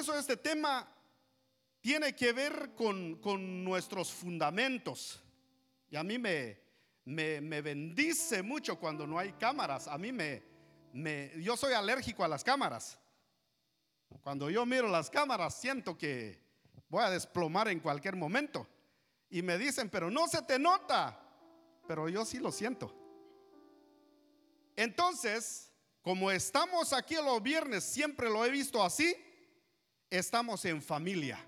eso este tema tiene que ver con, nuestros fundamentos. Y a mí me, me, bendice mucho cuando no hay cámaras. A mí me, me, yo soy alérgico a las cámaras. Cuando yo miro las cámaras siento que voy a desplomar en cualquier momento. Y me dicen, pero no se te nota. Pero yo sí lo siento. Entonces, como estamos aquí los viernes, siempre lo he visto así, estamos en familia.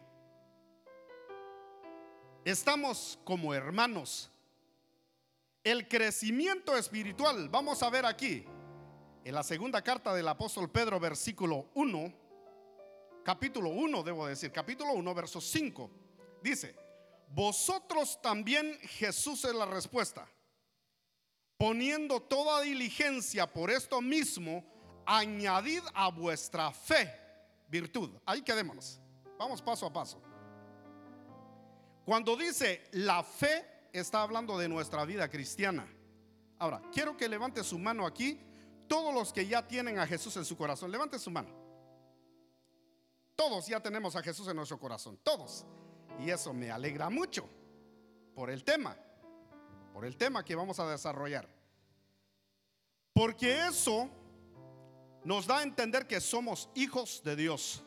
Estamos como hermanos. El crecimiento espiritual, vamos a ver aquí, en la segunda carta del apóstol Pedro, versículo 1, capítulo 1, debo decir, capítulo 1, verso 5, dice, vosotros también, Jesús es la respuesta, poniendo toda diligencia por esto mismo, añadid a vuestra fe virtud. Ahí quedémonos. Vamos paso a paso. Cuando dice la fe, está hablando de nuestra vida cristiana. Ahora, quiero que levante su mano aquí. Todos los que ya tienen a Jesús en su corazón, levante su mano. Todos ya tenemos a Jesús en nuestro corazón, todos. Y eso me alegra mucho por el tema, por el tema que vamos a desarrollar. Porque eso nos da a entender que somos hijos de Dios.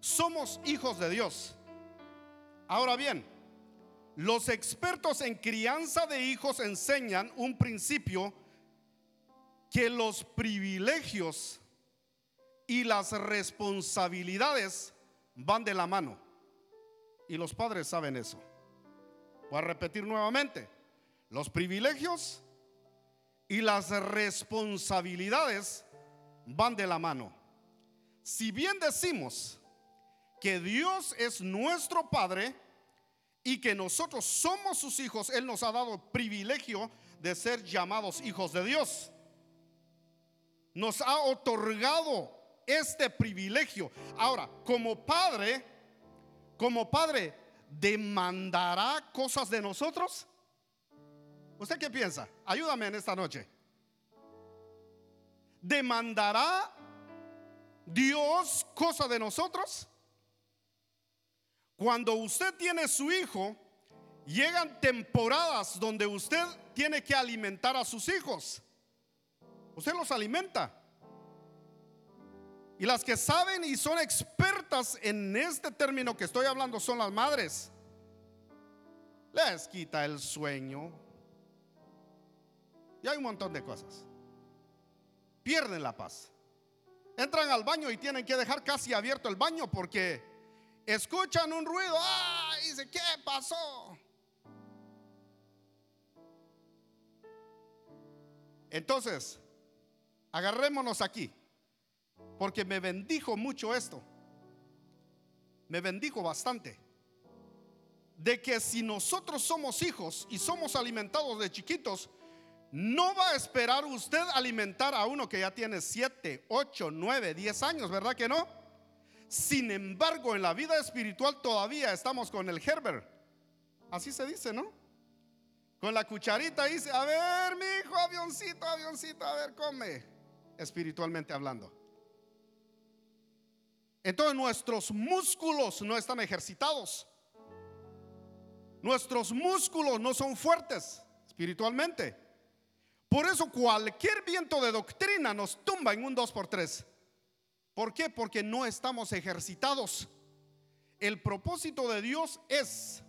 Somos hijos de Dios. Ahora bien, los expertos en crianza de hijos enseñan un principio que los privilegios y las responsabilidades van de la mano. Y los padres saben eso. Voy a repetir nuevamente. Los privilegios y las responsabilidades van de la mano. Si bien decimos que Dios es nuestro Padre y que nosotros somos sus hijos, Él nos ha dado privilegio de ser llamados hijos de Dios. Nos ha otorgado este privilegio. Ahora, como Padre, como Padre, ¿demandará cosas de nosotros? ¿Usted qué piensa? Ayúdame en esta noche. ¿Demandará Dios cosa de nosotros? Cuando usted tiene su hijo, llegan temporadas donde usted tiene que alimentar a sus hijos. Usted los alimenta. Y las que saben y son expertas en este término que estoy hablando son las madres. Les quita el sueño. Y hay un montón de cosas. Pierden la paz. Entran al baño y tienen que dejar casi abierto el baño porque escuchan un ruido, ¡ah! dice, ¿qué pasó? Entonces, agarrémonos aquí, porque me bendijo mucho esto. Me bendijo bastante. De que si nosotros somos hijos y somos alimentados de chiquitos, no va a esperar usted alimentar a uno que ya tiene 7, 8, 9, 10 años, ¿verdad que no? Sin embargo, en la vida espiritual todavía estamos con el Herbert. Así se dice, ¿no? Con la cucharita dice, a ver, mi hijo, avioncito, avioncito, a ver, come. Espiritualmente hablando. Entonces nuestros músculos no están ejercitados. Nuestros músculos no son fuertes espiritualmente. Por eso cualquier viento de doctrina nos tumba en un 2 por 3 ¿Por qué? Porque no estamos ejercitados. El propósito de Dios es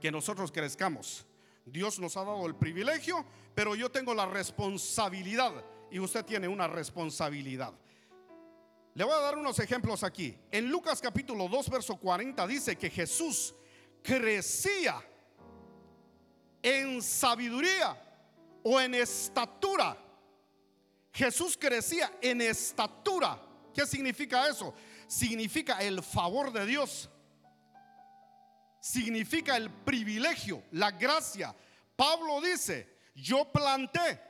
que nosotros crezcamos. Dios nos ha dado el privilegio, pero yo tengo la responsabilidad y usted tiene una responsabilidad. Le voy a dar unos ejemplos aquí. En Lucas capítulo 2, verso 40 dice que Jesús crecía en sabiduría o en estatura Jesús crecía en estatura. ¿Qué significa eso? Significa el favor de Dios. Significa el privilegio, la gracia. Pablo dice, yo planté,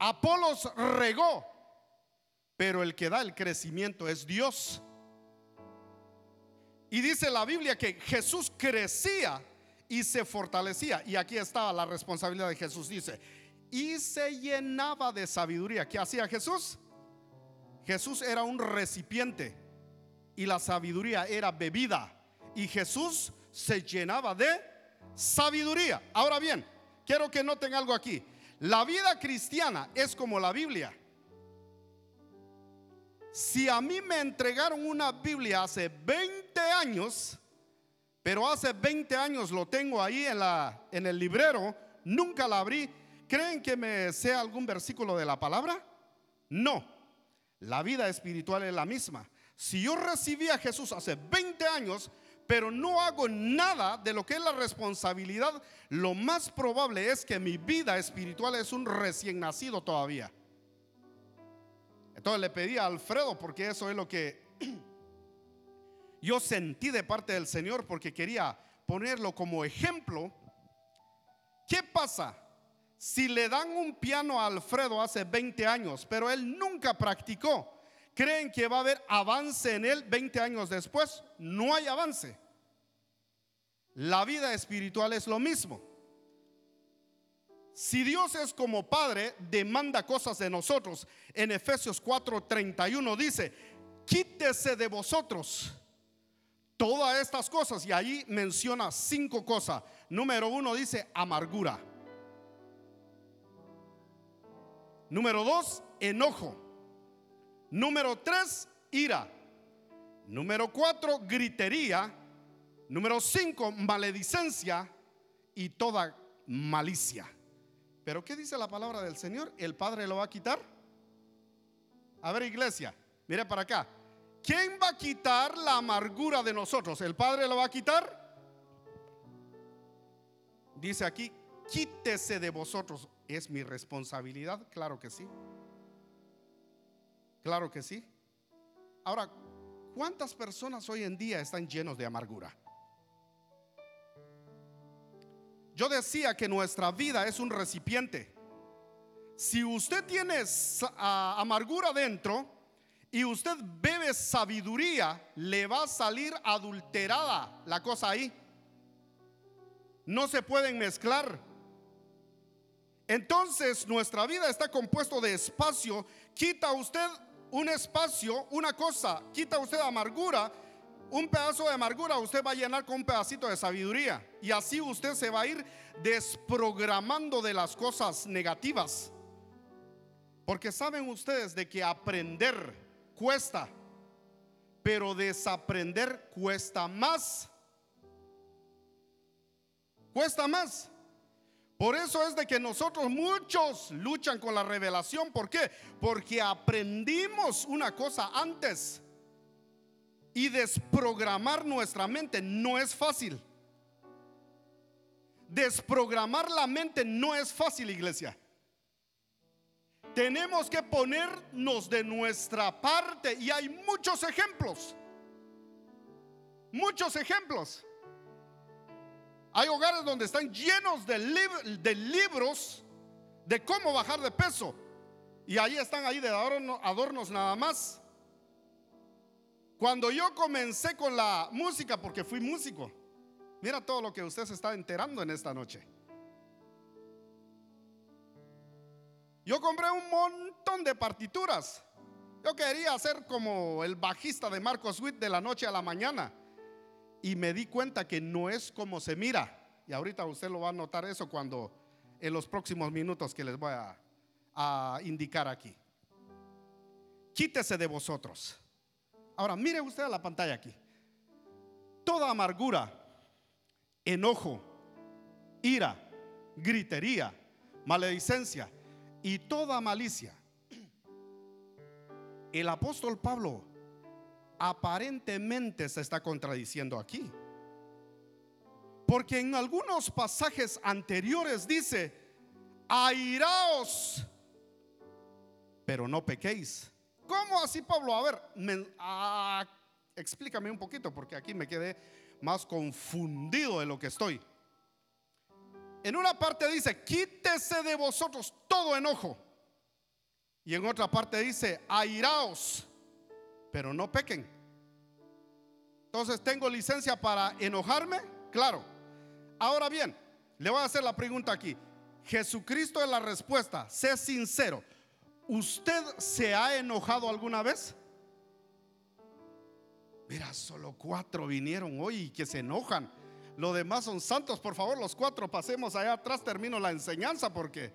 Apolos regó, pero el que da el crecimiento es Dios. Y dice la Biblia que Jesús crecía y se fortalecía. Y aquí estaba la responsabilidad de Jesús. Dice, y se llenaba de sabiduría. ¿Qué hacía Jesús? Jesús era un recipiente y la sabiduría era bebida. Y Jesús se llenaba de sabiduría. Ahora bien, quiero que noten algo aquí. La vida cristiana es como la Biblia. Si a mí me entregaron una Biblia hace 20 años, pero hace 20 años lo tengo ahí en, la, en el librero, nunca la abrí, ¿creen que me sea algún versículo de la palabra? No, la vida espiritual es la misma. Si yo recibí a Jesús hace 20 años, pero no hago nada de lo que es la responsabilidad, lo más probable es que mi vida espiritual es un recién nacido todavía. Entonces le pedí a Alfredo, porque eso es lo que yo sentí de parte del Señor, porque quería ponerlo como ejemplo. ¿Qué pasa si le dan un piano a Alfredo hace 20 años, pero él nunca practicó? ¿Creen que va a haber avance en él 20 años después? No hay avance. La vida espiritual es lo mismo. Si Dios es como Padre, demanda cosas de nosotros. En Efesios 4:31 dice, quítese de vosotros todas estas cosas. Y ahí menciona cinco cosas. Número uno dice amargura. Número dos, enojo. Número tres, ira. Número cuatro, gritería. Número cinco, maledicencia y toda malicia. Pero ¿qué dice la palabra del Señor? ¿El Padre lo va a quitar? A ver, iglesia, mire para acá. ¿Quién va a quitar la amargura de nosotros? ¿El Padre lo va a quitar? Dice aquí, quítese de vosotros. ¿Es mi responsabilidad? Claro que sí. Claro que sí. Ahora, ¿cuántas personas hoy en día están llenos de amargura? Yo decía que nuestra vida es un recipiente. Si usted tiene amargura dentro y usted bebe sabiduría, le va a salir adulterada la cosa ahí. No se pueden mezclar. Entonces nuestra vida está compuesto de espacio. Quita usted un espacio, una cosa, quita usted amargura un pedazo de amargura usted va a llenar con un pedacito de sabiduría. Y así usted se va a ir desprogramando de las cosas negativas. Porque saben ustedes de que aprender cuesta, pero desaprender cuesta más. Cuesta más. Por eso es de que nosotros muchos luchan con la revelación. ¿Por qué? Porque aprendimos una cosa antes y desprogramar nuestra mente no es fácil. Desprogramar la mente no es fácil, iglesia. Tenemos que ponernos de nuestra parte y hay muchos ejemplos. Muchos ejemplos. Hay hogares donde están llenos de, libros de cómo bajar de peso. Y ahí están ahí de adornos nada más. Cuando yo comencé con la música, porque fui músico, mira todo lo que usted se está enterando en esta noche. Yo compré un montón de partituras. Yo quería ser como el bajista de Marcos Witt de la noche a la mañana. Y me di cuenta que no es como se mira. Y ahorita usted lo va a notar eso cuando en los próximos minutos que les voy a, indicar aquí. Quítese de vosotros. Ahora, mire usted a la pantalla aquí. Toda amargura, enojo, ira, gritería, maledicencia y toda malicia. El apóstol Pablo aparentemente se está contradiciendo aquí. Porque en algunos pasajes anteriores dice, airaos, pero no pequéis. ¿Cómo así, Pablo? A ver, ah, explícame un poquito, porque aquí me quedé más confundido de lo que estoy. En una parte dice, quítese de vosotros todo enojo. Y en otra parte dice, airaos, pero no pequen. Entonces, ¿tengo licencia para enojarme? Claro. Ahora bien, le voy a hacer la pregunta aquí. Jesucristo es la respuesta. Sé sincero. ¿Usted se ha enojado alguna vez? Mira, solo cuatro vinieron hoy y que se enojan. Lo demás son santos. Por favor, los cuatro pasemos allá atrás. Termino la enseñanza porque...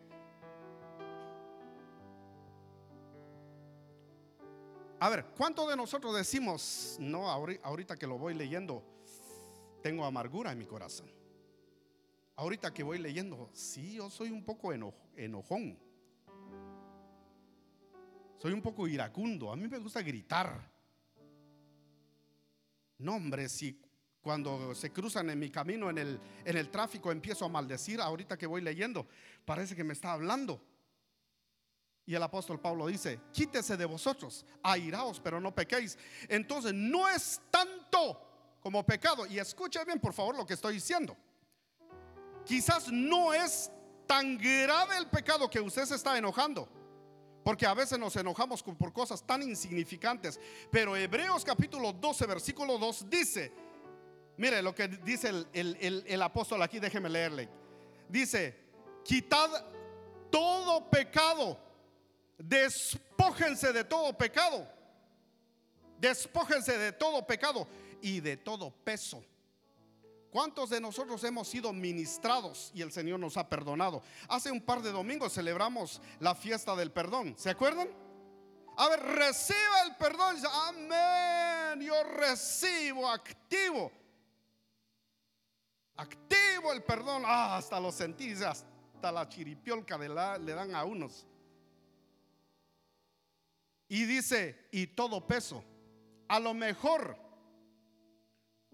A ver, ¿cuántos de nosotros decimos, no, ahorita que lo voy leyendo, tengo amargura en mi corazón? Ahorita que voy leyendo, sí, yo soy un poco enojón. Soy un poco iracundo. A mí me gusta gritar. No, hombre, si cuando se cruzan en mi camino en el, en el tráfico empiezo a maldecir, ahorita que voy leyendo, parece que me está hablando. Y el apóstol Pablo dice, quítese de vosotros, airaos, pero no pequéis. Entonces no es tanto como pecado. Y escuche bien, por favor, lo que estoy diciendo. Quizás no es tan grave el pecado que usted se está enojando. Porque a veces nos enojamos por cosas tan insignificantes. Pero Hebreos capítulo 12, versículo 2 dice, mire lo que dice el, apóstol aquí, déjeme leerle. Dice, quitad todo pecado, despójense de todo pecado, despójense de todo pecado y de todo peso ¿Cuántos de nosotros hemos sido ministrados y el Señor nos ha perdonado? Hace un par de domingos celebramos la fiesta del perdón. ¿Se acuerdan? A ver, reciba el perdón. Amén. Yo recibo, activo. Activo el perdón. Ah, hasta lo sentí, hasta la chiripiolca le dan a unos. Y dice, y todo peso. A lo mejor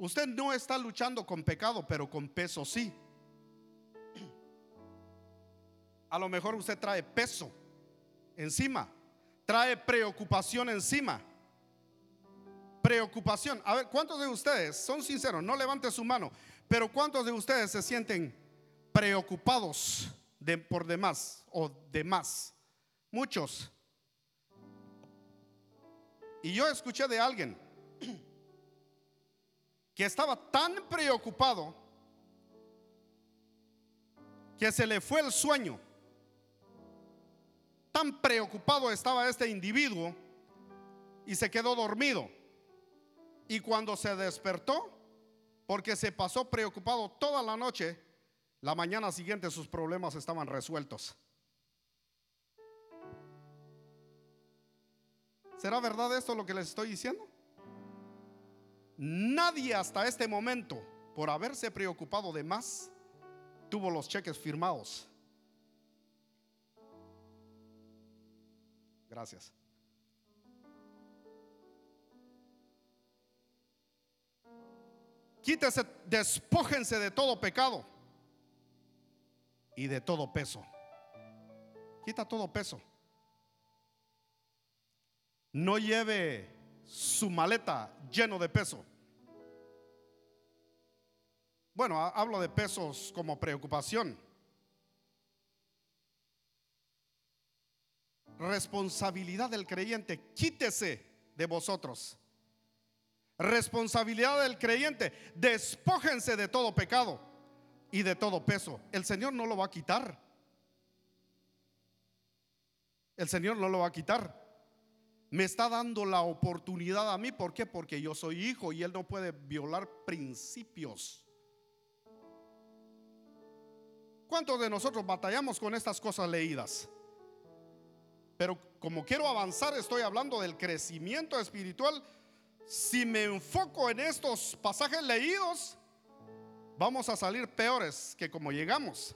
Usted no está luchando con pecado, pero con peso sí. A lo mejor usted trae peso encima, trae preocupación encima. Preocupación. A ver, ¿cuántos de ustedes son sinceros? No levante su mano, pero ¿cuántos de ustedes se sienten preocupados de, por demás o demás? Muchos. Y yo escuché de alguien que estaba tan preocupado que se le fue el sueño. Tan preocupado estaba este individuo y se quedó dormido. Y cuando se despertó, porque se pasó preocupado toda la noche, la mañana siguiente sus problemas estaban resueltos. ¿Será verdad esto lo que les estoy diciendo? Nadie hasta este momento, por haberse preocupado de más, tuvo los cheques firmados. Gracias. Quítese, despójense de todo pecado y de todo peso. Quita todo peso. No lleve su maleta lleno de peso. Bueno, hablo de pesos como preocupación. Responsabilidad del creyente, quítese de vosotros. Responsabilidad del creyente, despójense de todo pecado y de todo peso. El Señor no lo va a quitar. El Señor no lo va a quitar. Me está dando la oportunidad a mí. ¿Por qué? Porque yo soy hijo y Él no puede violar principios. ¿Cuántos de nosotros batallamos con estas cosas leídas? Pero como quiero avanzar, estoy hablando del crecimiento espiritual. Si me enfoco en estos pasajes leídos, vamos a salir peores que como llegamos.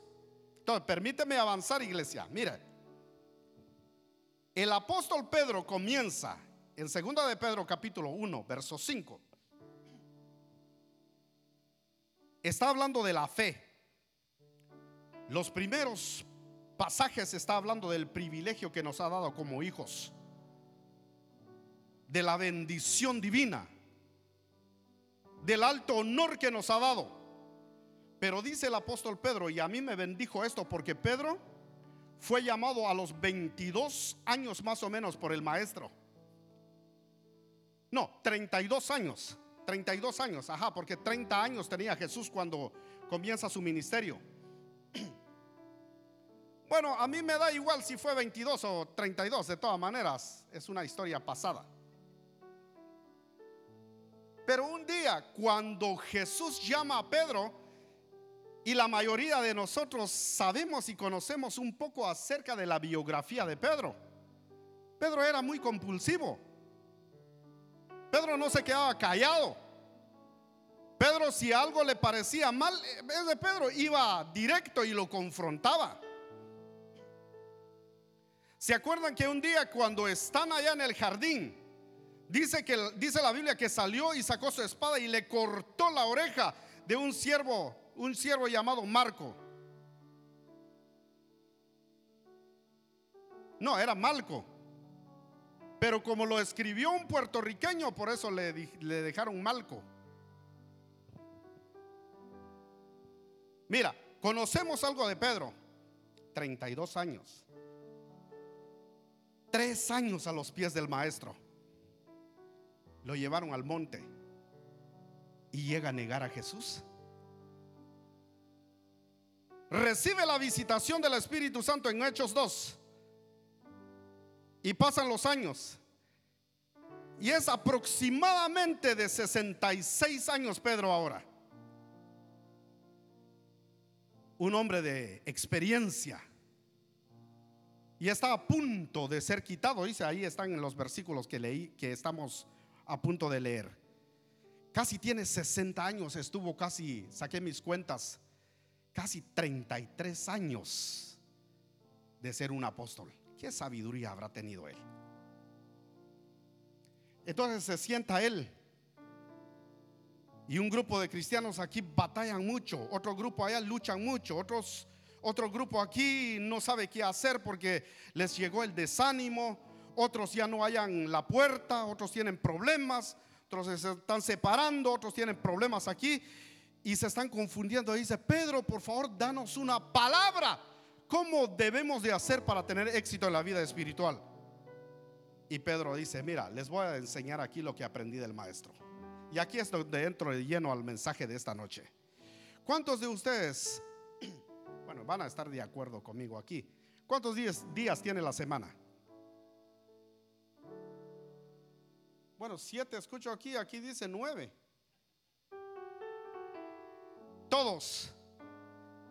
Entonces, permíteme avanzar, iglesia. Mira, el apóstol Pedro comienza en 2 de Pedro capítulo 1, verso 5. Está hablando de la fe. Los primeros pasajes está hablando del privilegio que nos ha dado como hijos, de la bendición divina, del alto honor que nos ha dado. Pero dice el apóstol Pedro, y a mí me bendijo esto porque Pedro fue llamado a los 22 años más o menos por el maestro. No, 32 años. 32 años, ajá, porque 30 años tenía Jesús cuando comienza su ministerio. Bueno, a mí me da igual si fue 22 o 32, de todas maneras, es una historia pasada. Pero un día, cuando Jesús llama a Pedro, y la mayoría de nosotros sabemos y conocemos un poco acerca de la biografía de Pedro. Pedro era muy compulsivo. Pedro no se quedaba callado. Pedro si algo le parecía mal, de Pedro, iba directo y lo confrontaba. ¿Se acuerdan que un día cuando están allá en el jardín, dice que dice la Biblia que salió y sacó su espada y le cortó la oreja de un siervo, un siervo llamado Marco? No, era Malco. Pero como lo escribió un puertorriqueño, por eso le, le dejaron Malco. Mira, conocemos algo de Pedro. 32 años. Tres años a los pies del maestro. Lo llevaron al monte y llega a negar a Jesús. Recibe la visitación del Espíritu Santo en Hechos 2. Y pasan los años. Y es aproximadamente de 66 años Pedro ahora. Un hombre de experiencia y está a punto de ser quitado. Dice, ahí están en los versículos que leí, que estamos a punto de leer. Casi tiene 60 años, estuvo casi, saqué mis cuentas, casi 33 años de ser un apóstol. ¿Qué sabiduría habrá tenido él? Entonces se sienta él. Y un grupo de cristianos aquí batallan mucho, otro grupo allá luchan mucho, otros otro grupo aquí no sabe qué hacer porque les llegó el desánimo. Otros ya no hayan la puerta, otros tienen problemas, otros se están separando, otros tienen problemas aquí y se están confundiendo. Dice, Pedro, por favor, danos una palabra. ¿Cómo debemos de hacer para tener éxito en la vida espiritual? Y Pedro dice, mira, les voy a enseñar aquí lo que aprendí del maestro. Y aquí es donde entro de lleno al mensaje de esta noche. ¿Cuántos de ustedes bueno, van a estar de acuerdo conmigo aquí. ¿Cuántos días, días tiene la semana? Bueno, siete escucho aquí, aquí dice nueve. Todos,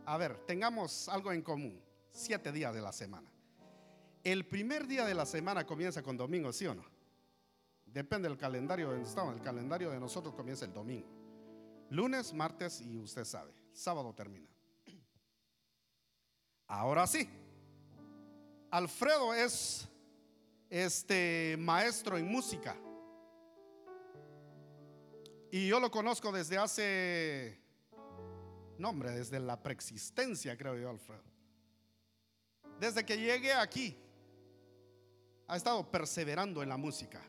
a ver, tengamos algo en común. Siete días de la semana. El primer día de la semana comienza con domingo, ¿sí o no? Depende del calendario donde estamos. El calendario de nosotros comienza el domingo. Lunes, martes y usted sabe, sábado termina. Ahora sí, Alfredo es este maestro en música. Y yo lo conozco desde hace, no hombre, desde la preexistencia, creo yo, Alfredo. Desde que llegué aquí, ha estado perseverando en la música.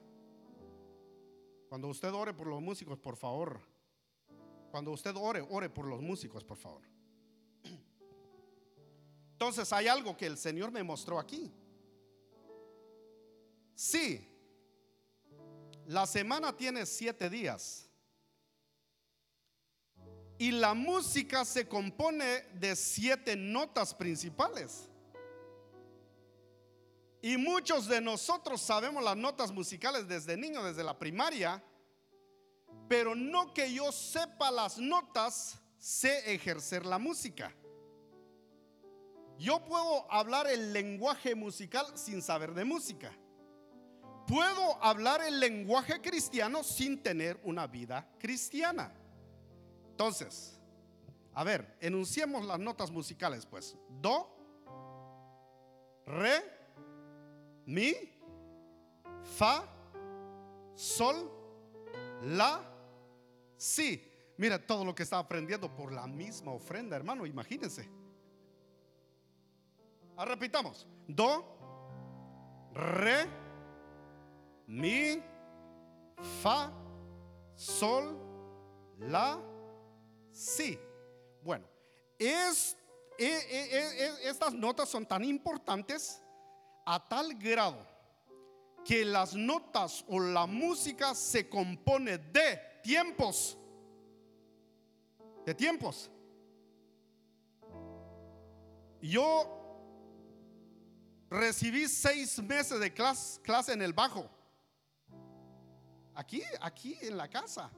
Cuando usted ore por los músicos, por favor. Cuando usted ore, ore por los músicos, por favor. Entonces hay algo que el Señor me mostró aquí. Sí, la semana tiene siete días. Y la música se compone de siete notas principales. Y muchos de nosotros sabemos las notas musicales desde niño, desde la primaria. Pero no que yo sepa las notas, sé ejercer la música. Yo puedo hablar el lenguaje musical sin saber de música. Puedo hablar el lenguaje cristiano sin tener una vida cristiana. Entonces, a ver, enunciemos las notas musicales, pues. Do, re, mi, fa, sol, la, si. Mira todo lo que está aprendiendo por la misma ofrenda, hermano, imagínense. Ah, repitamos. Do, re, mi, fa, sol, la, si. Bueno, e, e, e, estas notas son tan importantes a tal grado que las notas o la música se compone de tiempos. De tiempos. Yo Recibí seis meses de clase, clase en el bajo. Aquí, aquí en la casa.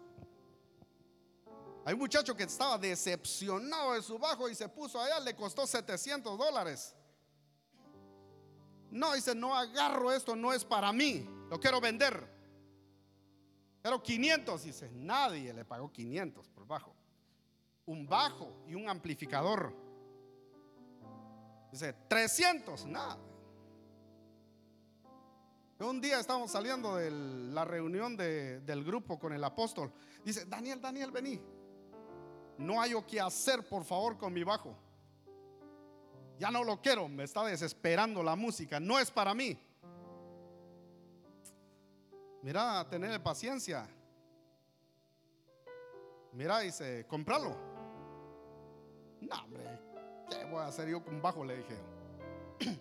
Hay un muchacho que estaba decepcionado de su bajo y se puso allá, le costó 700 dólares. No, dice, no agarro esto, no es para mí, lo quiero vender. Pero 500, dice, nadie le pagó 500 por bajo. Un bajo y un amplificador. Dice, 300, nada. Un día estábamos saliendo de la reunión del grupo con el apóstol. Dice, Daniel, Daniel, vení. No hay o qué hacer, por favor, con mi bajo. Ya no lo quiero, me está desesperando la música. No es para mí. Mira, tener paciencia. Mira, dice, compralo. No, hombre, ¿qué voy a hacer yo con bajo? Le dije.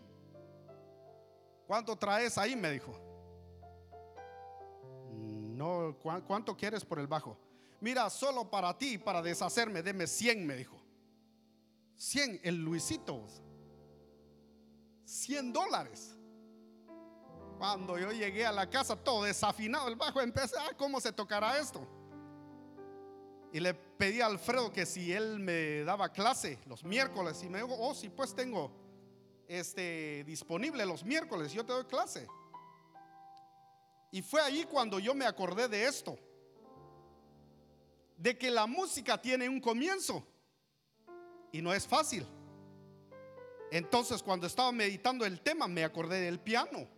¿Cuánto traes ahí? Me dijo. No, ¿cuánto quieres por el bajo? Mira, solo para ti, para deshacerme, deme 100, me dijo. 100, el Luisito. 100 dólares. Cuando yo llegué a la casa, todo desafinado el bajo, empecé, ah, ¿cómo se tocará esto? Y le pedí a Alfredo que si él me daba clase los miércoles, y me dijo, oh, sí, pues tengo este, disponible los miércoles, yo te doy clase. Y fue allí cuando yo me acordé de esto, de que la música tiene un comienzo y no es fácil. Entonces cuando estaba meditando el tema me acordé del piano,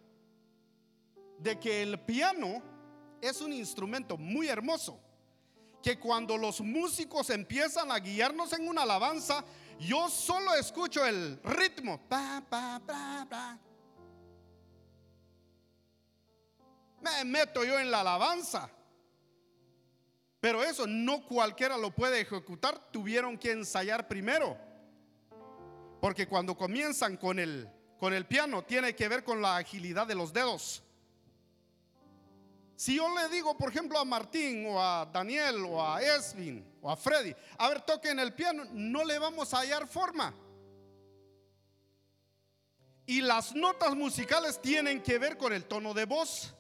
de que el piano es un instrumento muy hermoso, que cuando los músicos empiezan a guiarnos en una alabanza, yo solo escucho el ritmo. Me meto yo en la alabanza. Pero eso no cualquiera lo puede ejecutar. Tuvieron que ensayar primero. Porque cuando comienzan con el, con el piano, tiene que ver con la agilidad de los dedos. Si yo le digo, por ejemplo, a Martín o a Daniel o a Esvin o a Freddy, a ver, toquen el piano, no le vamos a hallar forma. Y las notas musicales tienen que ver con el tono de voz.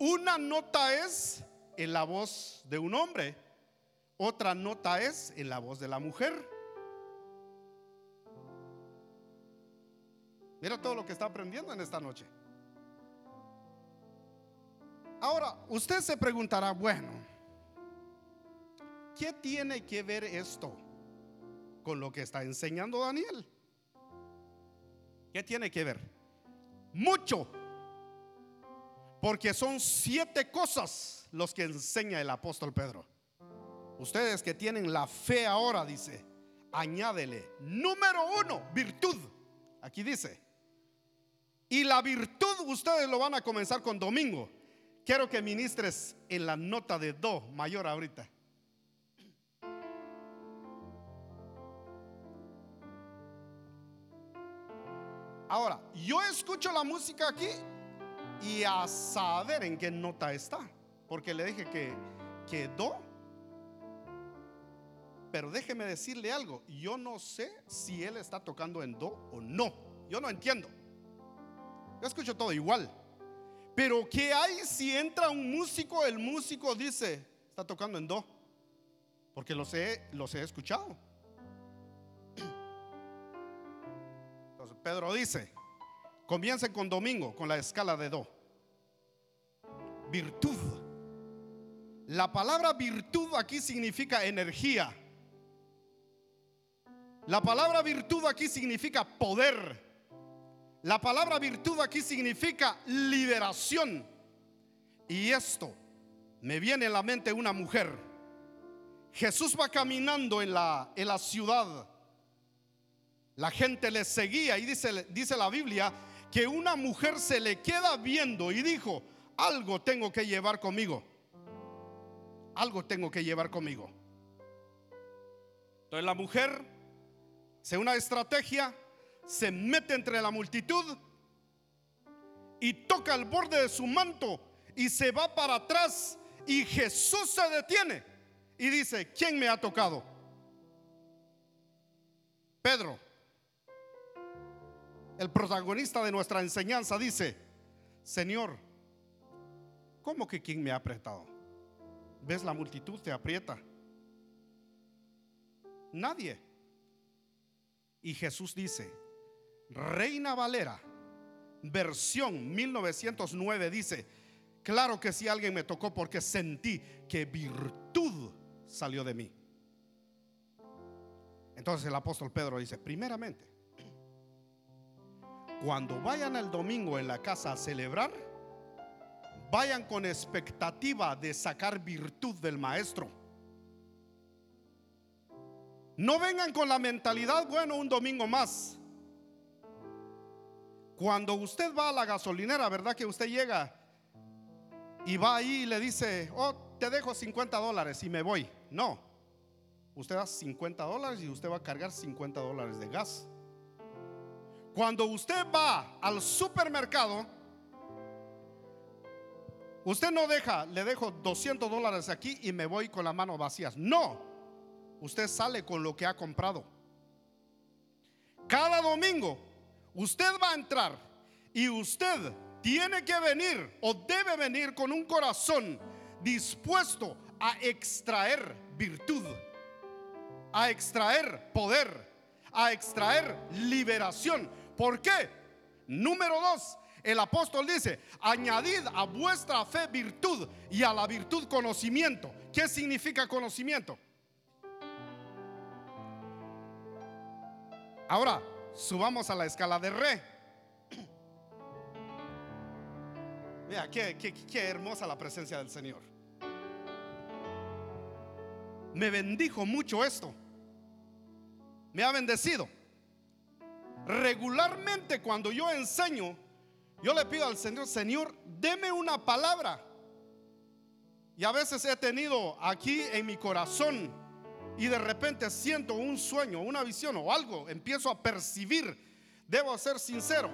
Una nota es en la voz de un hombre, otra nota es en la voz de la mujer. Mira todo lo que está aprendiendo en esta noche. Ahora, usted se preguntará, bueno, ¿qué tiene que ver esto con lo que está enseñando Daniel? ¿Qué tiene que ver? Mucho. Porque son siete cosas los que enseña el apóstol Pedro. Ustedes que tienen la fe ahora, dice, añádele. Número uno, virtud. Aquí dice. Y la virtud ustedes lo van a comenzar con domingo. Quiero que ministres en la nota de do mayor ahorita. Ahora, yo escucho la música aquí y a saber en qué nota está. Porque le dije que, que do. Pero déjeme decirle algo. Yo no sé si él está tocando en do o no. Yo no entiendo. Yo escucho todo igual. Pero ¿qué hay si entra un músico? El músico dice, está tocando en do. Porque los he, los he escuchado. Entonces Pedro dice, comiencen con domingo, con la escala de do. Virtud. La palabra virtud aquí significa energía. La palabra virtud aquí significa poder. La palabra virtud aquí significa liberación. Y esto me viene en la mente una mujer. Jesús va caminando en la, en la ciudad. La gente le seguía y dice, dice la Biblia que una mujer se le queda viendo y dijo, algo tengo que llevar conmigo. Algo tengo que llevar conmigo. Entonces la mujer hace una estrategia se mete entre la multitud y toca el borde de su manto y se va para atrás y Jesús se detiene y dice, ¿quién me ha tocado? Pedro, el protagonista de nuestra enseñanza, dice, Señor, ¿cómo que quién me ha apretado? ¿Ves la multitud te aprieta? Nadie. Y Jesús dice, Reina Valera, versión 1909 dice, claro que si alguien me tocó porque sentí que virtud salió de mí. Entonces el apóstol Pedro dice, primeramente, cuando vayan el domingo en la casa a celebrar, vayan con expectativa de sacar virtud del maestro. No vengan con la mentalidad, bueno, un domingo más. Cuando usted va a la gasolinera, ¿verdad que usted llega y va ahí y le dice, oh, te dejo 50 dólares y me voy? No, usted da 50 dólares y usted va a cargar 50 dólares de gas. Cuando usted va al supermercado, usted no deja, le dejo 200 dólares aquí y me voy con la mano vacías. No, usted sale con lo que ha comprado. Cada domingo usted va a entrar y usted tiene que venir o debe venir con un corazón dispuesto a extraer virtud, a extraer poder, a extraer liberación. ¿Por qué? Número dos, el apóstol dice, añadid a vuestra fe virtud y a la virtud conocimiento. ¿Qué significa conocimiento? Ahora, subamos a la escala de re. Qué, qué hermosa la presencia del Señor. Me bendijo mucho esto. Me ha bendecido. Regularmente cuando yo enseño, yo le pido al Señor, Señor, deme una palabra. Y a veces he tenido aquí en mi corazón y de repente siento un sueño, una visión o algo, empiezo a percibir. Debo ser sincero.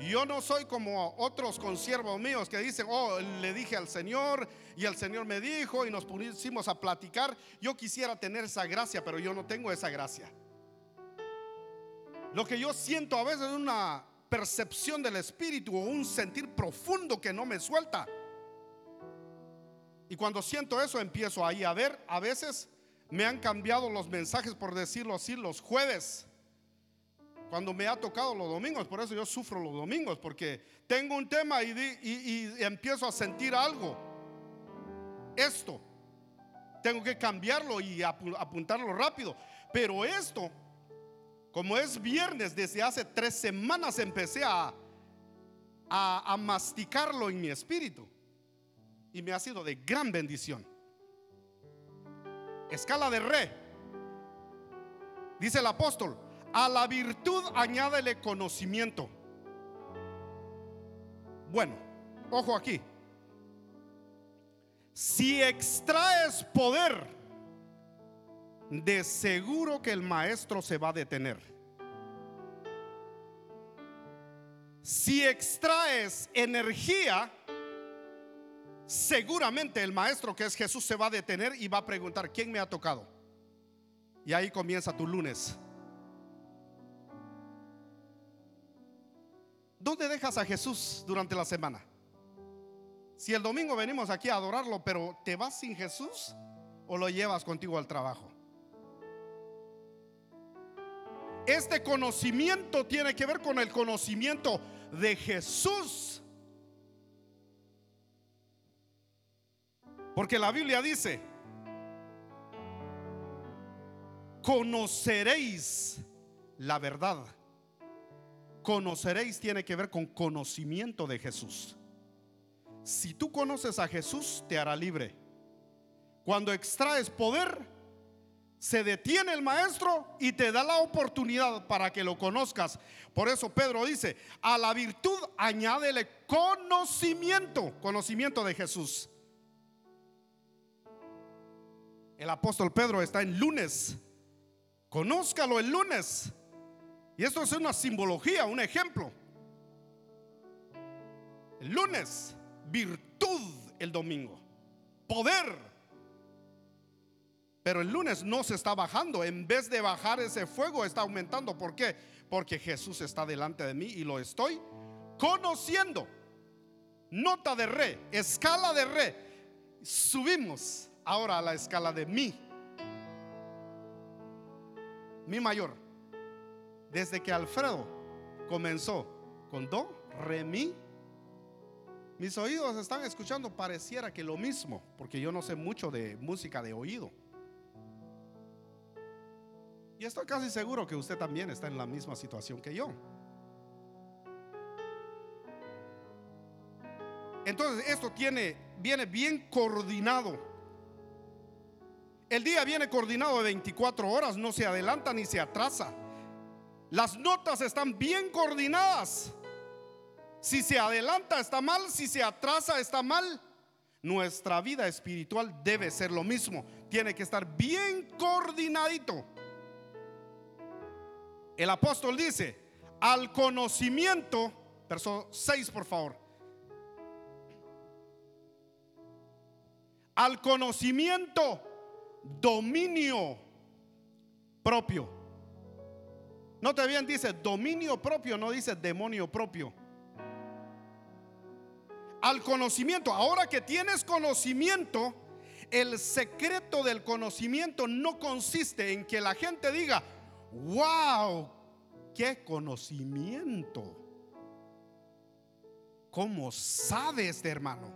Yo no soy como otros consiervos míos que dicen, oh, le dije al Señor y el Señor me dijo y nos pusimos a platicar. Yo quisiera tener esa gracia, pero yo no tengo esa gracia. Lo que yo siento a veces es una percepción del Espíritu o un sentir profundo que no me suelta. Y cuando siento eso empiezo ahí a ver, a veces me han cambiado los mensajes, por decirlo así, los jueves. Cuando me ha tocado los domingos, por eso yo sufro los domingos, porque tengo un tema y, y empiezo a sentir algo. Esto, tengo que cambiarlo y apuntarlo rápido. Pero esto como es viernes, desde hace tres semanas empecé a, a, masticarlo en mi espíritu. Y me ha sido de gran bendición. Escala de re. Dice el apóstol, a la virtud añádele conocimiento. Bueno, ojo aquí. Si extraes poder de seguro que el maestro se va a detener. Si extraes energía, seguramente el maestro que es Jesús se va a detener y va a preguntar, ¿quién me ha tocado? Y ahí comienza tu lunes. ¿Dónde dejas a Jesús durante la semana? Si el domingo venimos aquí a adorarlo, pero ¿te vas sin Jesús o lo llevas contigo al trabajo? Este conocimiento tiene que ver con el conocimiento de Jesús. Porque la Biblia dice, conoceréis la verdad. Conoceréis tiene que ver con conocimiento de Jesús. Si tú conoces a Jesús, te hará libre. Cuando extraes poder, se detiene el maestro y te da la oportunidad para que lo conozcas. Por eso Pedro dice, a la virtud añádele conocimiento, conocimiento de Jesús. El apóstol Pedro está en lunes. Conózcalo el lunes. Y esto es una simbología, un ejemplo. El lunes, virtud el domingo. Poder Pero el lunes no se está bajando. En vez de bajar ese fuego, está aumentando. ¿Por qué? Porque Jesús está delante de mí y lo estoy conociendo. Nota de re, escala de re. Subimos ahora a la escala de mi. Mi mayor. Desde que Alfredo comenzó con do, re, mi. Mis oídos están escuchando, pareciera que lo mismo, porque yo no sé mucho de música de oído. Y estoy casi seguro que usted también está en la misma situación que yo. Entonces esto tiene, viene bien coordinado. El día viene coordinado de 24 horas, no se adelanta ni se atrasa. Las notas están bien coordinadas. Si se adelanta está mal, si se atrasa está mal. Nuestra vida espiritual debe ser lo mismo. Tiene que estar bien coordinadito. El apóstol dice, al conocimiento, verso 6 por favor, al conocimiento, dominio propio. No te bien dice dominio propio, no dice demonio propio. Al conocimiento, ahora que tienes conocimiento, el secreto del conocimiento no consiste en que la gente diga, wow, qué conocimiento. ¿Cómo sabe este hermano?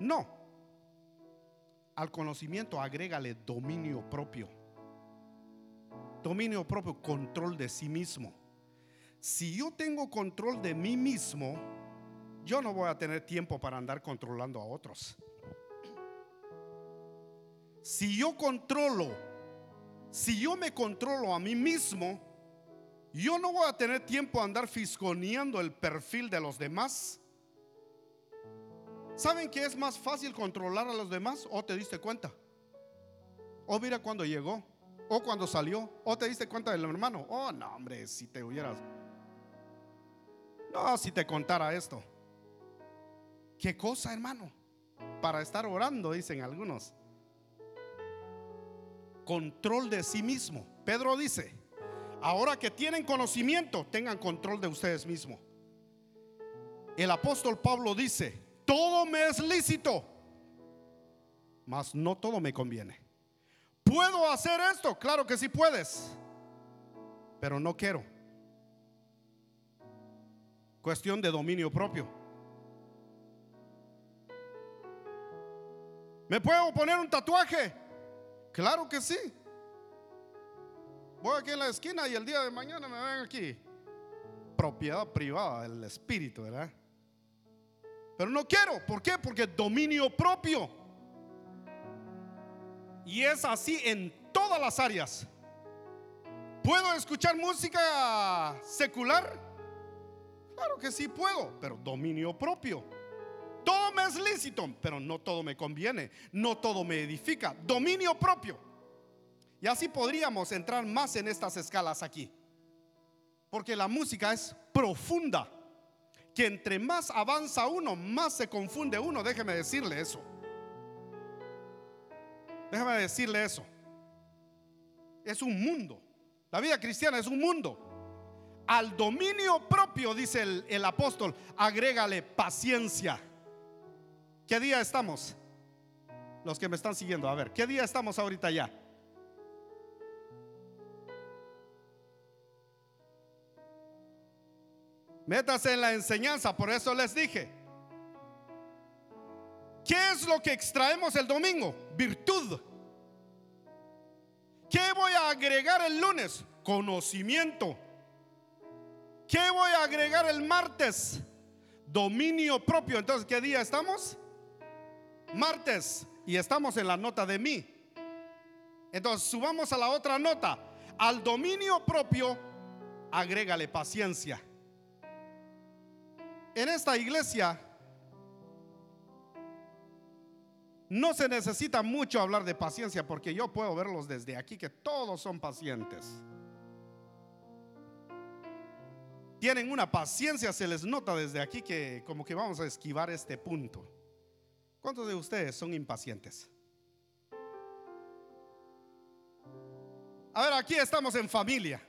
No. Al conocimiento agrégale dominio propio. Dominio propio, control de sí mismo. Si yo tengo control de mí mismo, yo no voy a tener tiempo para andar controlando a otros. Si yo controlo si yo me controlo a mí mismo, yo no voy a tener tiempo a andar fisconeando el perfil de los demás. ¿Saben que es más fácil controlar a los demás? ¿O te diste cuenta? O mira cuando llegó, o cuando salió, o te diste cuenta del hermano. Oh, no, hombre, si te hubieras. No, si te contara esto. ¿Qué cosa, hermano? Para estar orando, dicen algunos control de sí mismo. Pedro dice, ahora que tienen conocimiento, tengan control de ustedes mismos. El apóstol Pablo dice, todo me es lícito, mas no todo me conviene. ¿Puedo hacer esto? Claro que sí puedes, pero no quiero. Cuestión de dominio propio. ¿Me puedo poner un tatuaje? Claro que sí. Voy aquí en la esquina y el día de mañana me ven aquí. Propiedad privada del espíritu, ¿verdad? Pero no quiero. ¿Por qué? Porque dominio propio. Y es así en todas las áreas. ¿Puedo escuchar música secular? Claro que sí puedo, pero dominio propio. Me es lícito, pero no todo me conviene, no todo me edifica. Dominio propio. Y así podríamos entrar más en estas escalas aquí. Porque la música es profunda. Que entre más avanza uno, más se confunde uno. Déjeme decirle eso. Déjeme decirle eso. Es un mundo. La vida cristiana es un mundo. Al dominio propio, dice el, el apóstol, agrégale paciencia. ¿Qué día estamos? Los que me están siguiendo, a ver, ¿qué día estamos ahorita ya? Métase en la enseñanza, por eso les dije. ¿Qué es lo que extraemos el domingo? Virtud. ¿Qué voy a agregar el lunes? Conocimiento. ¿Qué voy a agregar el martes? Dominio propio. Entonces, ¿qué día estamos? Martes y estamos en la nota de mí. Entonces subamos a la otra nota. Al dominio propio, agrégale paciencia. En esta iglesia no se necesita mucho hablar de paciencia porque yo puedo verlos desde aquí que todos son pacientes. Tienen una paciencia, se les nota desde aquí que como que vamos a esquivar este punto. ¿Cuántos de ustedes son impacientes? A ver, aquí estamos en familia.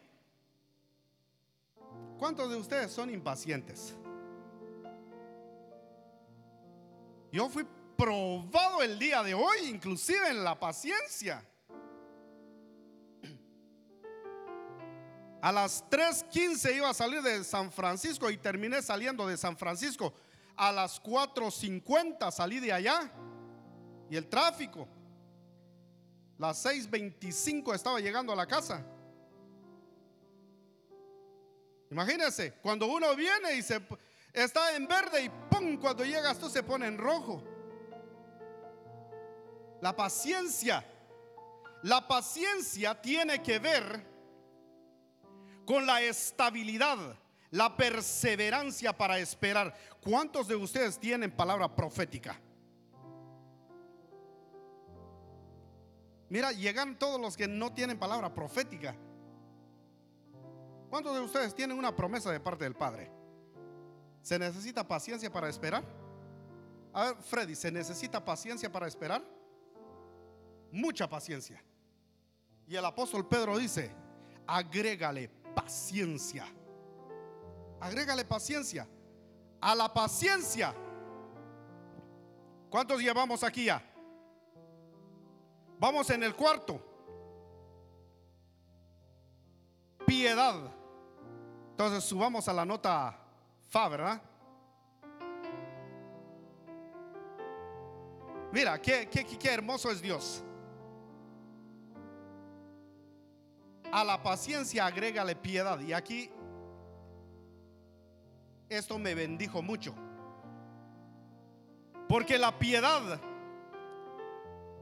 ¿Cuántos de ustedes son impacientes? Yo fui probado el día de hoy, inclusive en la paciencia. A las 3.15 iba a salir de San Francisco y terminé saliendo de San Francisco. A las 4.50 salí de allá. Y el tráfico. Las 6.25 estaba llegando a la casa. Imagínense, cuando uno viene y se está en verde y ¡pum! Cuando llegas tú se pone en rojo. La paciencia. La paciencia tiene que ver con la estabilidad, la perseverancia para esperar. ¿Cuántos de ustedes tienen palabra profética? Mira, llegan todos los que no tienen palabra profética. ¿Cuántos de ustedes tienen una promesa de parte del Padre? ¿Se necesita paciencia para esperar? A ver, Freddy, ¿se necesita paciencia para esperar? Mucha paciencia. Y el apóstol Pedro dice, agrégale paciencia. Agrégale paciencia. A la paciencia. ¿Cuántos llevamos aquí ya? Vamos en el cuarto. Piedad. Entonces subamos a la nota Fa, ¿verdad? Mira, qué, qué, qué hermoso es Dios. A la paciencia agrégale piedad. Y aquí esto me bendijo mucho. Porque la piedad,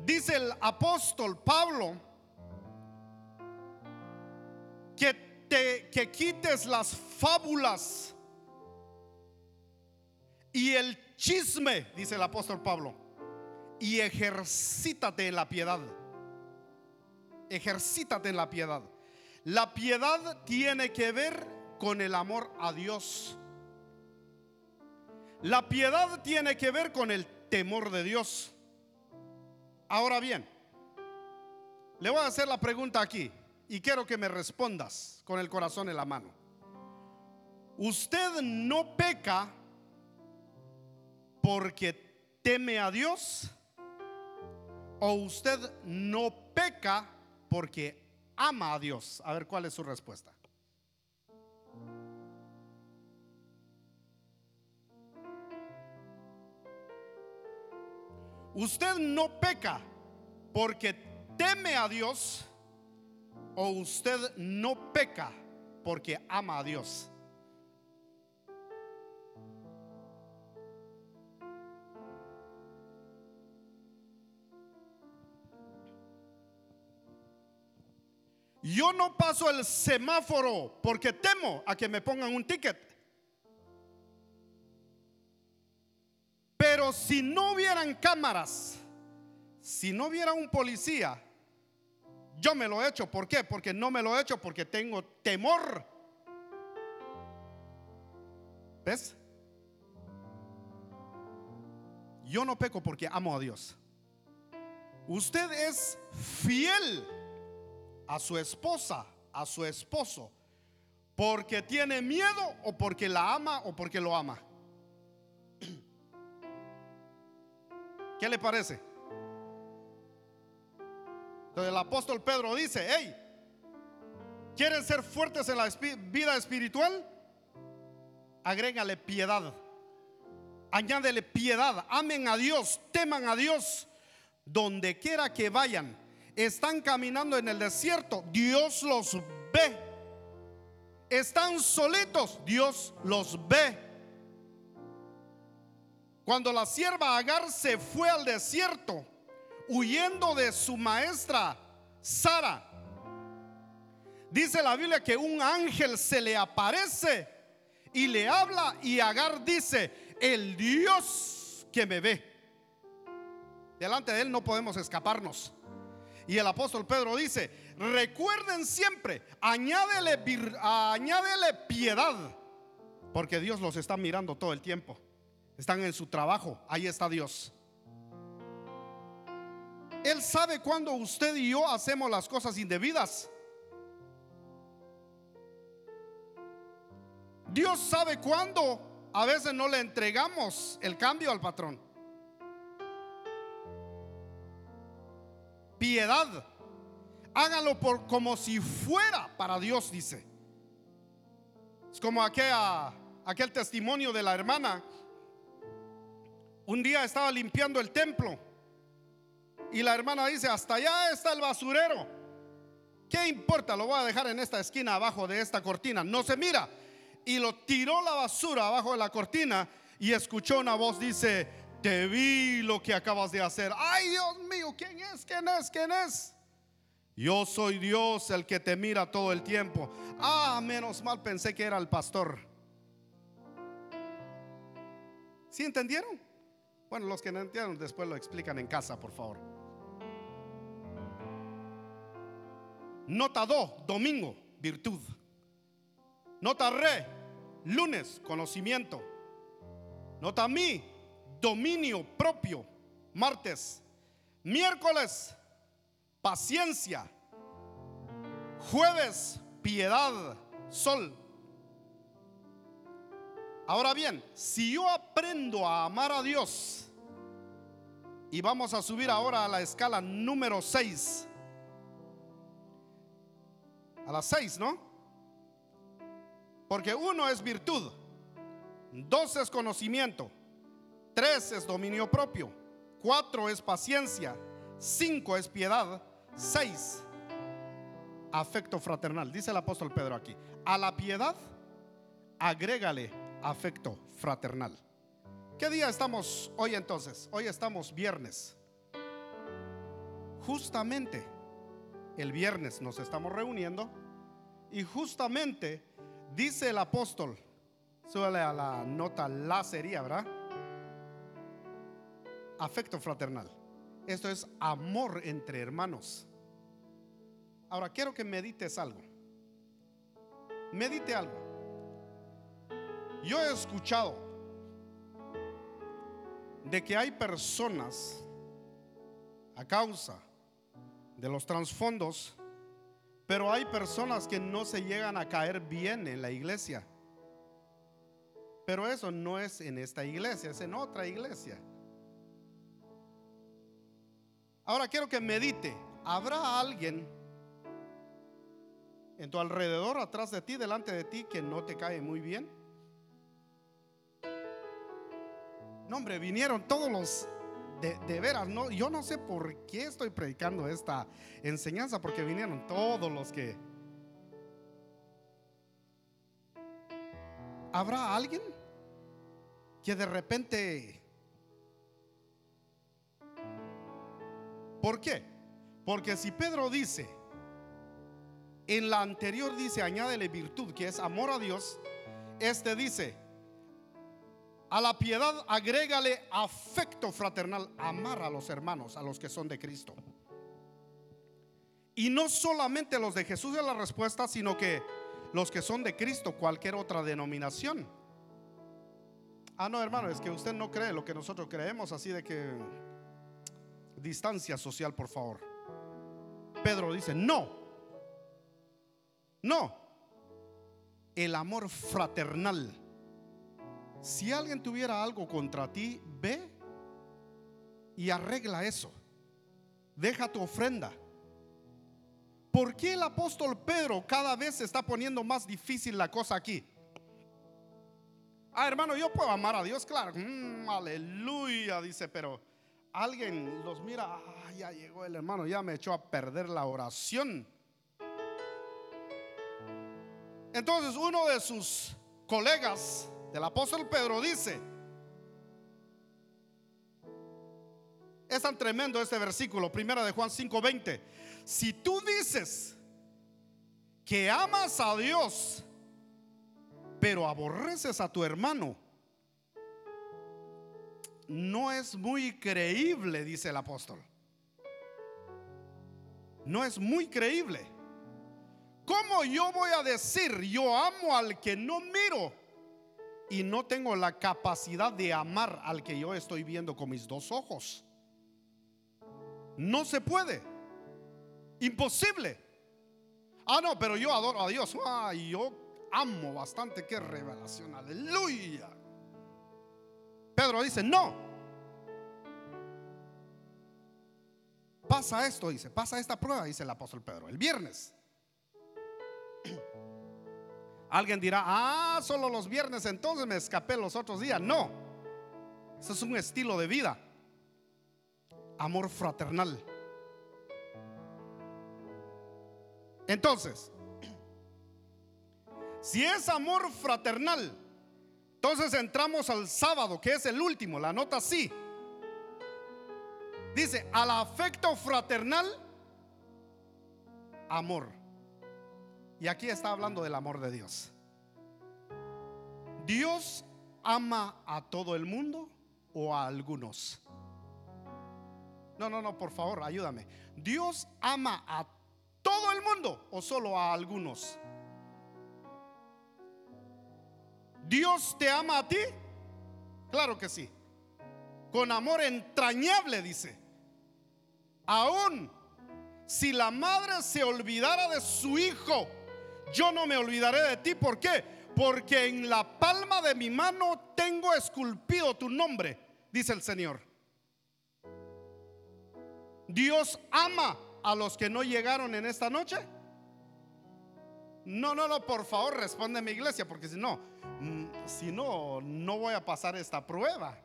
dice el apóstol Pablo, que te que quites las fábulas y el chisme, dice el apóstol Pablo, y ejercítate en la piedad. Ejercítate en la piedad. La piedad tiene que ver con el amor a Dios. La piedad tiene que ver con el temor de Dios. Ahora bien, le voy a hacer la pregunta aquí y quiero que me respondas con el corazón en la mano. ¿Usted no peca porque teme a Dios? ¿O usted no peca porque ama a Dios. A ver cuál es su respuesta. Usted no peca porque teme a Dios o usted no peca porque ama a Dios. Yo no paso el semáforo porque temo a que me pongan un ticket. Si no hubieran cámaras, si no hubiera un policía, yo me lo he hecho. ¿Por qué? Porque no me lo he hecho porque tengo temor. ¿Ves? Yo no peco porque amo a Dios. Usted es fiel a su esposa, a su esposo, porque tiene miedo o porque la ama o porque lo ama. ¿Qué le parece? Entonces el apóstol Pedro dice, hey, ¿quieren ser fuertes en la vida espiritual? Agrégale piedad. Añádele piedad. Amen a Dios, teman a Dios. Donde quiera que vayan, están caminando en el desierto, Dios los ve. Están solitos, Dios los ve. Cuando la sierva Agar se fue al desierto, huyendo de su maestra Sara, dice la Biblia que un ángel se le aparece y le habla y Agar dice, el Dios que me ve. Delante de él no podemos escaparnos. Y el apóstol Pedro dice, recuerden siempre, añádele, añádele piedad, porque Dios los está mirando todo el tiempo están en su trabajo, ahí está Dios. Él sabe cuando usted y yo hacemos las cosas indebidas. Dios sabe cuándo a veces no le entregamos el cambio al patrón. Piedad. Háganlo por como si fuera para Dios, dice. Es como aquel testimonio de la hermana un día estaba limpiando el templo y la hermana dice, hasta allá está el basurero. ¿Qué importa? Lo voy a dejar en esta esquina abajo de esta cortina. No se mira. Y lo tiró la basura abajo de la cortina y escuchó una voz, dice, te vi lo que acabas de hacer. Ay Dios mío, ¿quién es? ¿Quién es? ¿Quién es? Yo soy Dios el que te mira todo el tiempo. Ah, menos mal pensé que era el pastor. ¿Sí entendieron? Bueno, los que no entendieron después lo explican en casa, por favor. Nota do, domingo, virtud. Nota re, lunes, conocimiento. Nota mi, dominio propio, martes. Miércoles, paciencia. Jueves, piedad, sol. Ahora bien, si yo aprendo a amar a Dios, y vamos a subir ahora a la escala número 6, a las 6, ¿no? Porque uno es virtud, dos es conocimiento, tres es dominio propio, cuatro es paciencia, cinco es piedad, seis afecto fraternal. Dice el apóstol Pedro aquí, a la piedad agrégale afecto fraternal. ¿Qué día estamos hoy entonces? Hoy estamos viernes. Justamente el viernes nos estamos reuniendo y justamente dice el apóstol, suele a la nota la sería, ¿verdad? Afecto fraternal. Esto es amor entre hermanos. Ahora quiero que medites algo. Medite algo. Yo he escuchado de que hay personas a causa de los trasfondos, pero hay personas que no se llegan a caer bien en la iglesia. Pero eso no es en esta iglesia, es en otra iglesia. Ahora quiero que medite, ¿habrá alguien en tu alrededor, atrás de ti, delante de ti, que no te cae muy bien? No, hombre, vinieron todos los de, de, veras, no, yo no sé por qué estoy predicando esta enseñanza, porque vinieron todos los que... ¿Habrá alguien que de repente... ¿Por qué? Porque si Pedro dice, en la anterior dice, añádele virtud, que es amor a Dios. Este dice, a la piedad agrégale afecto fraternal, amar a los hermanos, a los que son de Cristo. Y no solamente los de Jesús es la respuesta, sino que los que son de Cristo, cualquier otra denominación. Ah, no, hermano, es que usted no cree lo que nosotros creemos, así de que distancia social, por favor. Pedro dice, no, no, el amor fraternal. Si alguien tuviera algo contra ti, ve y arregla eso. Deja tu ofrenda. ¿Por qué el apóstol Pedro cada vez se está poniendo más difícil la cosa aquí? Ah, hermano, yo puedo amar a Dios, claro. Mm, aleluya, dice, pero alguien los mira, ah, ya llegó el hermano, ya me echó a perder la oración. Entonces uno de sus colegas del apóstol Pedro dice, es tan tremendo este versículo, primera de Juan 5:20, si tú dices que amas a Dios, pero aborreces a tu hermano, no es muy creíble, dice el apóstol. No es muy creíble. ¿Cómo yo voy a decir yo amo al que no miro y no tengo la capacidad de amar al que yo estoy viendo con mis dos ojos? No se puede. Imposible. Ah, no, pero yo adoro a Dios. Ah, yo amo bastante. Qué revelación, aleluya. Pedro dice, no. Pasa esto, dice, pasa esta prueba, dice el apóstol Pedro, el viernes. Alguien dirá, ah, solo los viernes, entonces me escapé los otros días. No, eso es un estilo de vida. Amor fraternal. Entonces, si es amor fraternal, entonces entramos al sábado, que es el último, la nota así. Dice, al afecto fraternal, amor. Y aquí está hablando del amor de Dios. ¿Dios ama a todo el mundo o a algunos? No, no, no, por favor, ayúdame. ¿Dios ama a todo el mundo o solo a algunos? ¿Dios te ama a ti? Claro que sí. Con amor entrañable, dice. Aún si la madre se olvidara de su hijo, yo no me olvidaré de ti. ¿Por qué? Porque en la palma de mi mano tengo esculpido tu nombre, dice el Señor. Dios ama a los que no llegaron en esta noche. No, no, no, por favor, responde mi iglesia, porque si no, mm, si no, no voy a pasar esta prueba.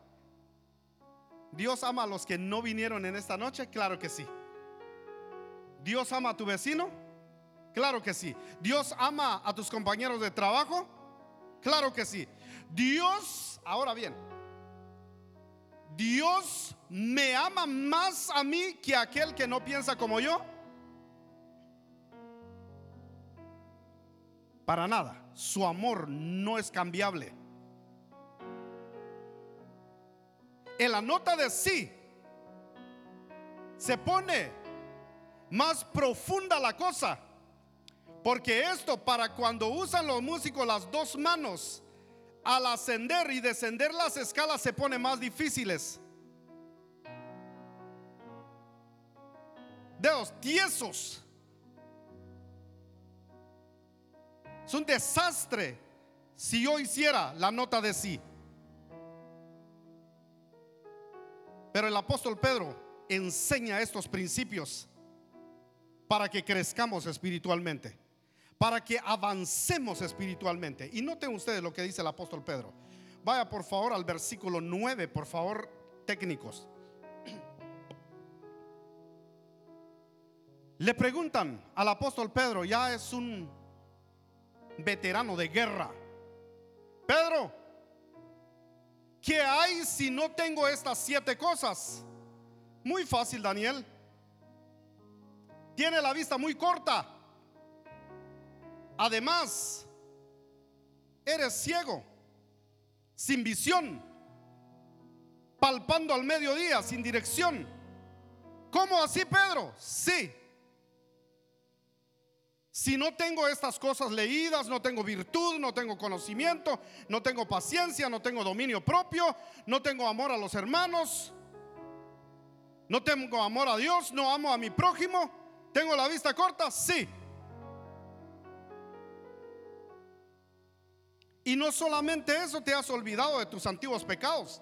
Dios ama a los que no vinieron en esta noche, claro que sí. Dios ama a tu vecino, claro que sí. Dios ama a tus compañeros de trabajo, claro que sí. Dios, ahora bien, Dios me ama más a mí que aquel que no piensa como yo. Para nada. Su amor no es cambiable. En la nota de sí se pone más profunda la cosa. Porque esto para cuando usan los músicos las dos manos al ascender y descender las escalas se pone más difíciles. Dedos tiesos. Es un desastre si yo hiciera la nota de sí. Pero el apóstol Pedro enseña estos principios para que crezcamos espiritualmente, para que avancemos espiritualmente. Y noten ustedes lo que dice el apóstol Pedro. Vaya por favor al versículo 9, por favor, técnicos. Le preguntan al apóstol Pedro, ya es un veterano de guerra. Pedro, ¿qué hay si no tengo estas siete cosas? Muy fácil, Daniel. Tiene la vista muy corta. Además, eres ciego, sin visión, palpando al mediodía, sin dirección. ¿Cómo así, Pedro? Sí, si no tengo estas cosas leídas, no tengo virtud, no tengo conocimiento, no tengo paciencia, no tengo dominio propio, no tengo amor a los hermanos, no tengo amor a Dios, no amo a mi prójimo, tengo la vista corta, sí. Y no solamente eso, te has olvidado de tus antiguos pecados,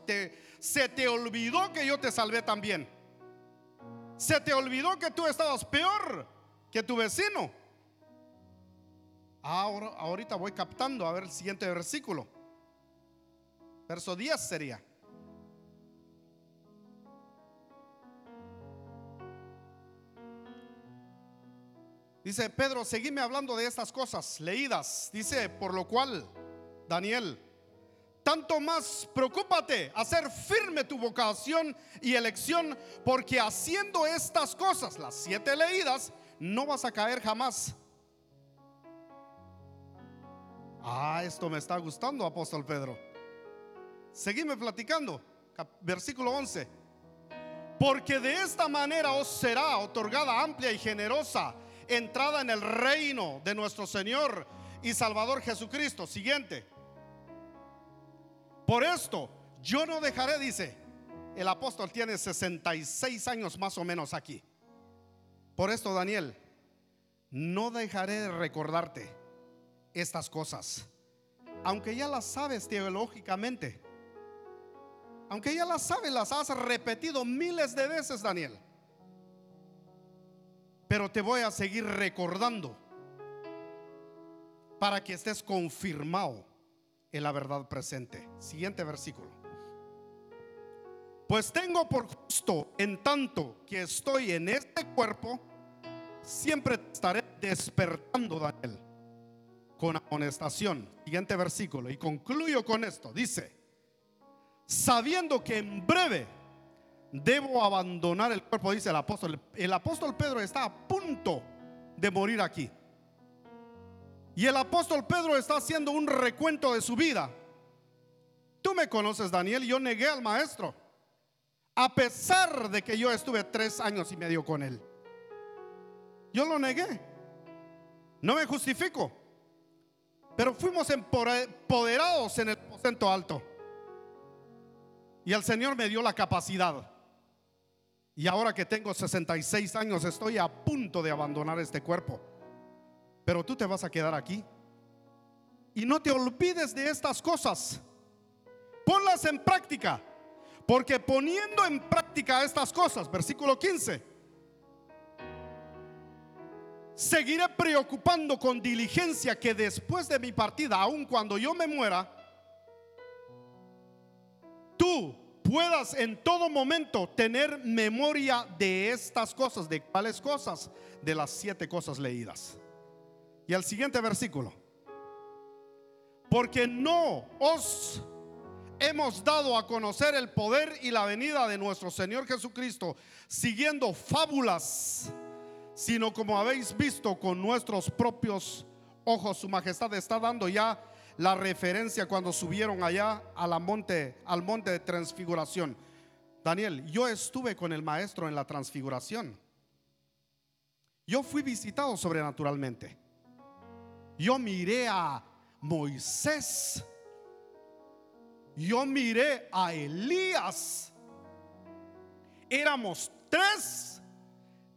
se te olvidó que yo te salvé también. Se te olvidó que tú estabas peor que tu vecino. Ahora, ahorita voy captando a ver el siguiente versículo. Verso 10 sería. Dice Pedro, seguime hablando de estas cosas leídas. Dice, por lo cual, Daniel, tanto más preocúpate hacer firme tu vocación y elección, porque haciendo estas cosas, las siete leídas, no vas a caer jamás. Ah, esto me está gustando, apóstol Pedro. Seguime platicando. Versículo 11. Porque de esta manera os será otorgada amplia y generosa entrada en el reino de nuestro Señor y Salvador Jesucristo. Siguiente. Por esto yo no dejaré, dice, el apóstol tiene 66 años más o menos aquí. Por esto, Daniel, no dejaré de recordarte estas cosas, aunque ya las sabes teológicamente, aunque ya las sabes, las has repetido miles de veces, Daniel, pero te voy a seguir recordando para que estés confirmado en la verdad presente. Siguiente versículo. Pues tengo por justo, en tanto que estoy en este cuerpo, siempre estaré despertando, Daniel, con amonestación. Siguiente versículo. Y concluyo con esto. Dice, sabiendo que en breve debo abandonar el cuerpo, dice el apóstol. El apóstol Pedro está a punto de morir aquí. Y el apóstol Pedro está haciendo un recuento de su vida. Tú me conoces, Daniel, yo negué al maestro. A pesar de que yo estuve tres años y medio con él. Yo lo negué. No me justifico. Pero fuimos empoderados en el aposento alto. Y el Señor me dio la capacidad. Y ahora que tengo 66 años estoy a punto de abandonar este cuerpo. Pero tú te vas a quedar aquí. Y no te olvides de estas cosas. Ponlas en práctica. Porque poniendo en práctica estas cosas, versículo 15, seguiré preocupando con diligencia que después de mi partida, aun cuando yo me muera, tú puedas en todo momento tener memoria de estas cosas, de cuáles cosas, de las siete cosas leídas. Y al siguiente versículo. Porque no os hemos dado a conocer el poder y la venida de nuestro Señor Jesucristo siguiendo fábulas, sino como habéis visto con nuestros propios ojos, su majestad está dando ya la referencia cuando subieron allá a monte, al monte de transfiguración. Daniel, yo estuve con el maestro en la transfiguración. Yo fui visitado sobrenaturalmente. Yo miré a Moisés. Yo miré a Elías. Éramos tres,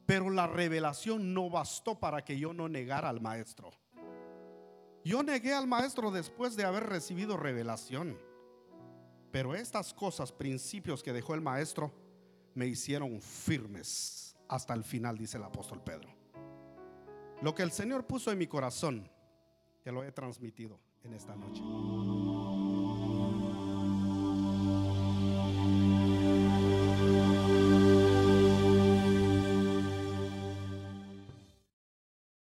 pero la revelación no bastó para que yo no negara al maestro. Yo negué al maestro después de haber recibido revelación. Pero estas cosas, principios que dejó el maestro, me hicieron firmes hasta el final, dice el apóstol Pedro. Lo que el Señor puso en mi corazón, te lo he transmitido en esta noche.